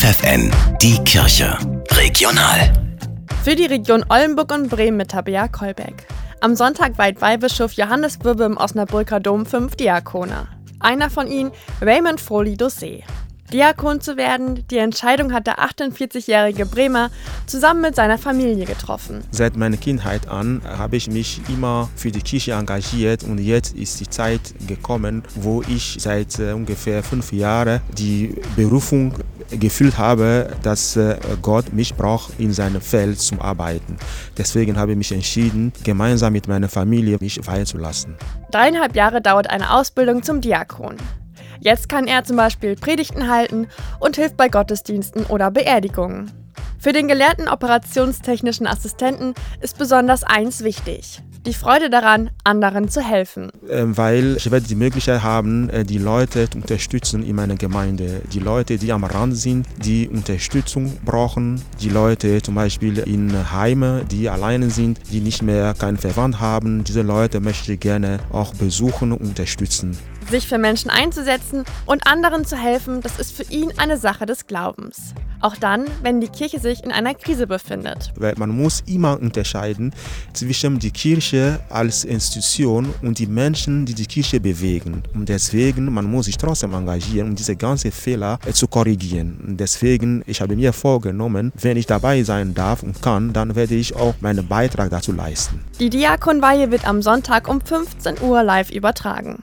FFN, die Kirche. Regional. Für die Region Oldenburg und Bremen mit Tabea Kolbeck. Am Sonntag weiht Weihbischof Johannes Würbe im Osnabrücker Dom fünf Diakone. Einer von ihnen, Raymond Froli Dossé. Diakon zu werden, die Entscheidung hat der 48-jährige Bremer zusammen mit seiner Familie getroffen. Seit meiner Kindheit an habe ich mich immer für die Kirche engagiert und jetzt ist die Zeit gekommen, wo ich seit äh, ungefähr fünf Jahren die Berufung gefühlt habe, dass äh, Gott mich braucht in seinem Feld zum Arbeiten. Deswegen habe ich mich entschieden, gemeinsam mit meiner Familie mich weihen zu lassen. Dreieinhalb Jahre dauert eine Ausbildung zum Diakon. Jetzt kann er zum Beispiel Predigten halten und hilft bei Gottesdiensten oder Beerdigungen. Für den gelernten operationstechnischen Assistenten ist besonders eins wichtig. Die Freude daran, anderen zu helfen. Ähm, weil ich werde die Möglichkeit haben, äh, die Leute zu unterstützen in meiner Gemeinde. Die Leute, die am Rand sind, die Unterstützung brauchen. Die Leute zum Beispiel in Heimen, die alleine sind, die nicht mehr keinen Verwandt haben. Diese Leute möchte ich gerne auch besuchen und unterstützen. Sich für Menschen einzusetzen und anderen zu helfen, das ist für ihn eine Sache des Glaubens. Auch dann, wenn die Kirche sich in einer Krise befindet. Weil man muss immer unterscheiden zwischen der Kirche als Institution und die Menschen, die die Kirche bewegen. Und deswegen, man muss sich trotzdem engagieren, um diese ganzen Fehler äh, zu korrigieren. Und deswegen, ich habe mir vorgenommen, wenn ich dabei sein darf und kann, dann werde ich auch meinen Beitrag dazu leisten. Die Diakonweihe wird am Sonntag um 15 Uhr live übertragen.